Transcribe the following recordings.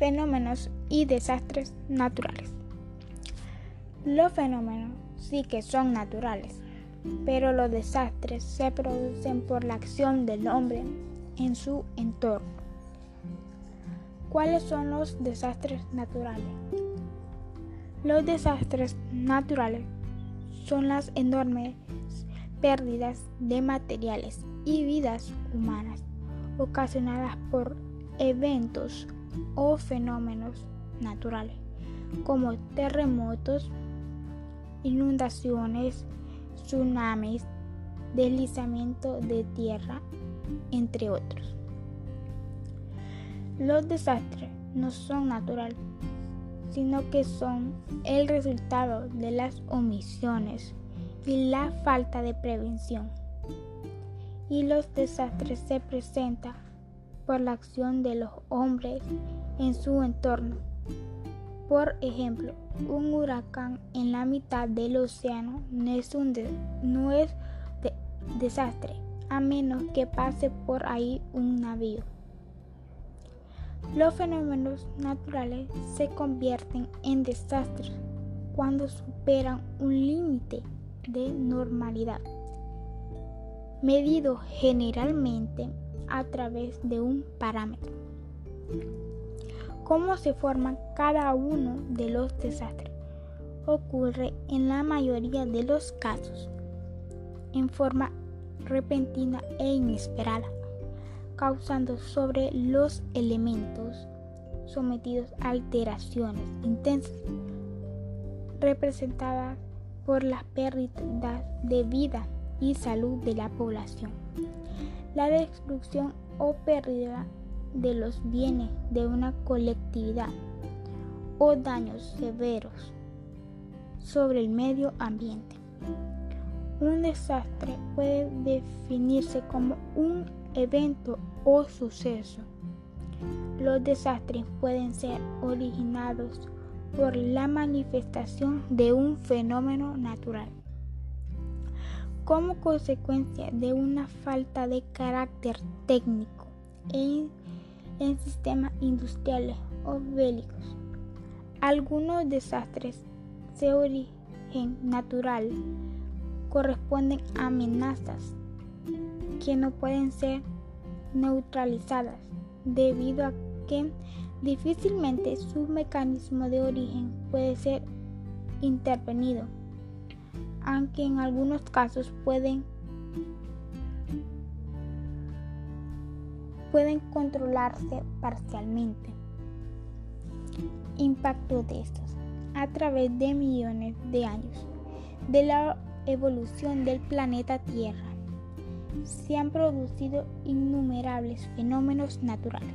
fenómenos y desastres naturales. Los fenómenos sí que son naturales, pero los desastres se producen por la acción del hombre en su entorno. ¿Cuáles son los desastres naturales? Los desastres naturales son las enormes pérdidas de materiales y vidas humanas ocasionadas por eventos o fenómenos naturales como terremotos, inundaciones, tsunamis, deslizamiento de tierra, entre otros. Los desastres no son naturales, sino que son el resultado de las omisiones y la falta de prevención. Y los desastres se presentan la acción de los hombres en su entorno. Por ejemplo, un huracán en la mitad del océano no es un desastre, a menos que pase por ahí un navío. Los fenómenos naturales se convierten en desastres cuando superan un límite de normalidad, medido generalmente a través de un parámetro. ¿Cómo se forman cada uno de los desastres? Ocurre en la mayoría de los casos en forma repentina e inesperada causando sobre los elementos sometidos a alteraciones intensas representadas por las pérdidas de vida y salud de la población, la destrucción o pérdida de los bienes de una colectividad o daños severos sobre el medio ambiente. Un desastre puede definirse como un evento o suceso. Los desastres pueden ser originados por la manifestación de un fenómeno natural como consecuencia de una falta de carácter técnico en, sistemas industriales o bélicos. Algunos desastres de origen natural corresponden a amenazas que no pueden ser neutralizadas debido a que difícilmente su mecanismo de origen puede ser intervenido, aunque en algunos casos pueden, pueden controlarse parcialmente. Impacto de estos a través de millones de años de la evolución del planeta Tierra se han producido innumerables fenómenos naturales,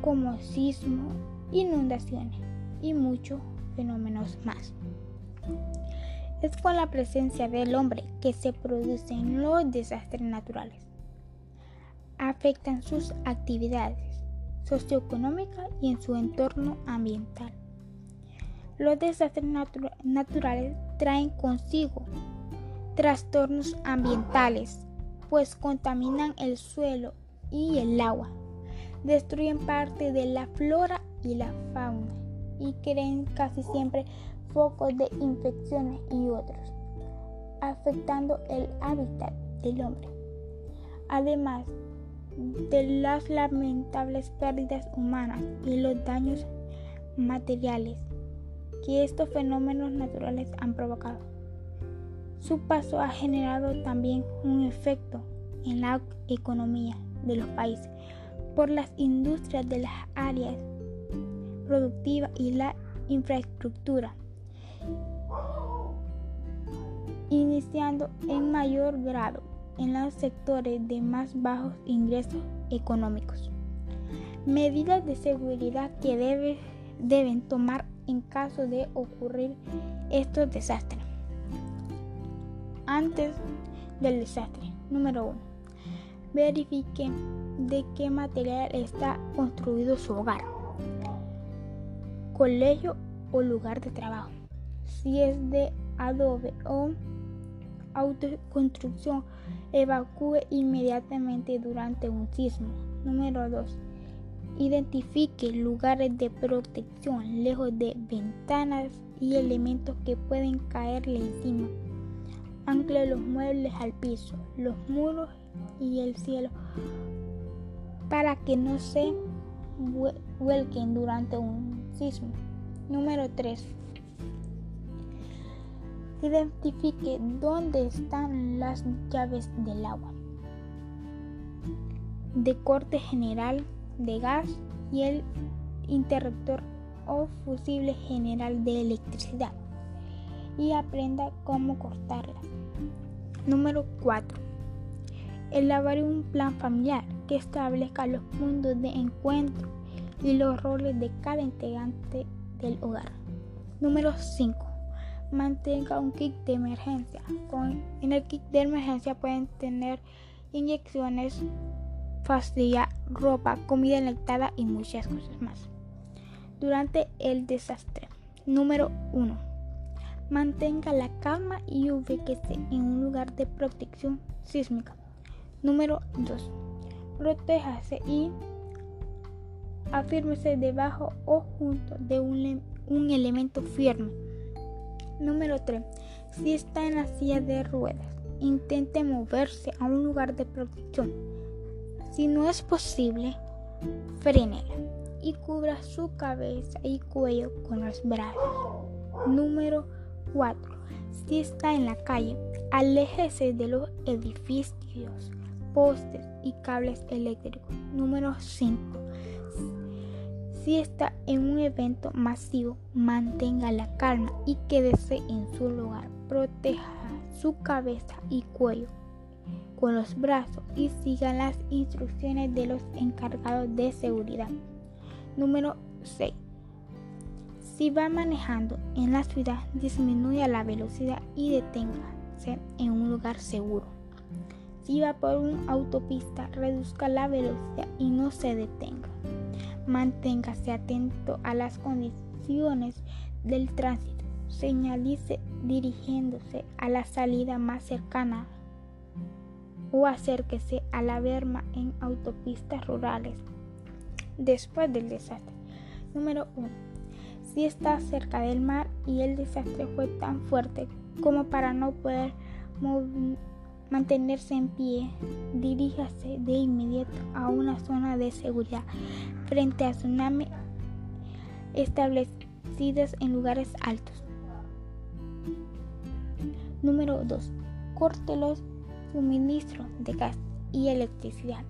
como sismos, inundaciones y muchos fenómenos más. Es con la presencia del hombre que se producen los desastres naturales. Afectan sus actividades socioeconómicas y en su entorno ambiental. Los desastres naturales traen consigo trastornos ambientales, pues contaminan el suelo y el agua, destruyen parte de la flora y la fauna y creen casi siempre focos de infecciones y otros, afectando el hábitat del hombre. Además de las lamentables pérdidas humanas y los daños materiales que estos fenómenos naturales han provocado. Su paso ha generado también un efecto en la economía de los países por las industrias de las áreas productivas y la infraestructura, iniciando en mayor grado en los sectores de más bajos ingresos económicos. Medidas de seguridad que debe, deben tomar en caso de ocurrir estos desastres antes del desastre. Número 1. Verifique de qué material está construido su hogar, colegio o lugar de trabajo. Si es de adobe o autoconstrucción, evacúe inmediatamente durante un sismo. Número 2. Identifique lugares de protección lejos de ventanas y elementos que pueden caerle encima. Ancle los muebles al piso, los muros y el cielo para que no se vuelquen durante un sismo. Número 3. Identifique dónde están las llaves del agua de corte general de gas y el interruptor o fusible general de electricidad y aprenda cómo cortarlas. Número 4. Elaborar un plan familiar que establezca los puntos de encuentro y los roles de cada integrante del hogar. Número 5. Mantenga un kit de emergencia. en el kit de emergencia pueden tener inyecciones, pastilla, ropa, comida enlatada y muchas cosas más. Durante el desastre. Número 1. Mantenga la calma y ubíquese en un lugar de protección sísmica. Número 2. Protéjase y afírmese debajo o junto de un, un elemento firme. Número 3. Si está en la silla de ruedas, intente moverse a un lugar de protección si no es posible, frénela y cubra su cabeza y cuello con los brazos. Número 4. Si está en la calle, aléjese de los edificios, postes y cables eléctricos. Número 5. Si está en un evento masivo, mantenga la calma y quédese en su lugar. Proteja su cabeza y cuello con los brazos y sigan las instrucciones de los encargados de seguridad. Número 6. Si va manejando en la ciudad, disminuya la velocidad y deténgase en un lugar seguro. Si va por una autopista, reduzca la velocidad y no se detenga. Manténgase atento a las condiciones del tránsito. Señalice dirigiéndose a la salida más cercana o acérquese a la berma en autopistas rurales después del desastre. Número 1. Si está cerca del mar y el desastre fue tan fuerte como para no poder mantenerse en pie, diríjase de inmediato a una zona de seguridad frente a tsunami establecidas en lugares altos. Número 2. Córtelos suministro de gas y electricidad.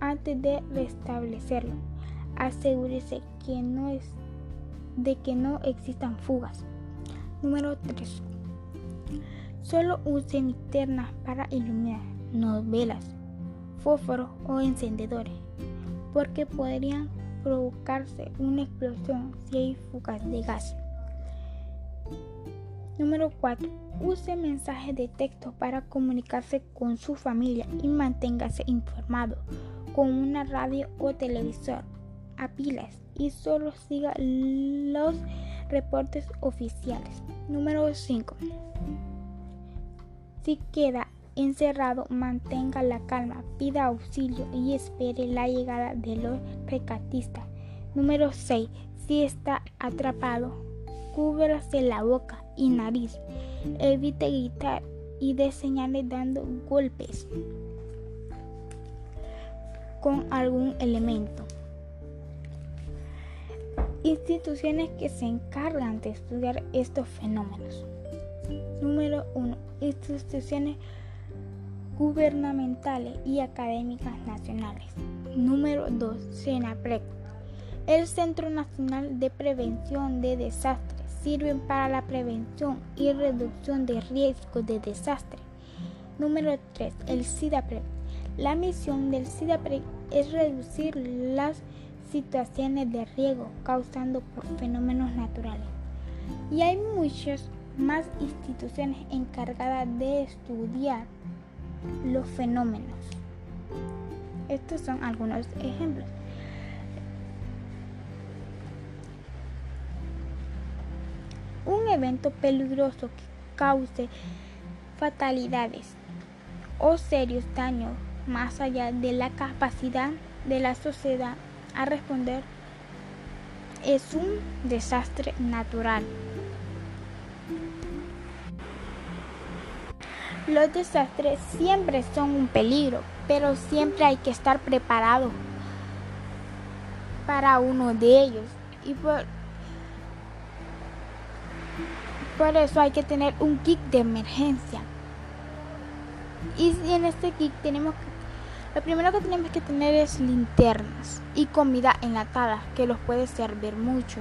Antes de restablecerlo, asegúrese de que no existan fugas. Número 3. Solo use linternas para iluminar, no velas, fósforos o encendedores, porque podrían provocarse una explosión si hay fugas de gas. Número 4. Use mensajes de texto para comunicarse con su familia y manténgase informado con una radio o televisor a pilas y solo siga los reportes oficiales. Número 5. Si queda encerrado, mantenga la calma, pida auxilio y espere la llegada de los rescatistas. Número 6. Si está atrapado, cúbrase la boca y nariz. Evite gritar y de señales dando golpes con algún elemento. Instituciones que se encargan de estudiar estos fenómenos. Número 1. Instituciones gubernamentales y académicas nacionales. Número 2. CENAPREC. El Centro Nacional de Prevención de Desastres sirven para la prevención y reducción de riesgos de desastre. Número 3. El SIDAPRE. La misión del SIDAPRE es reducir las situaciones de riesgo causadas por fenómenos naturales. Y hay muchas más instituciones encargadas de estudiar los fenómenos. Estos son algunos ejemplos. un evento peligroso que cause fatalidades o serios daños más allá de la capacidad de la sociedad a responder es un desastre natural. Los desastres siempre son un peligro, pero siempre hay que estar preparado para uno de ellos. Y por, por eso hay que tener un kit de emergencia. Y en este kit tenemos que lo primero que tenemos que tener es linternas y comida enlatada que los puede servir mucho.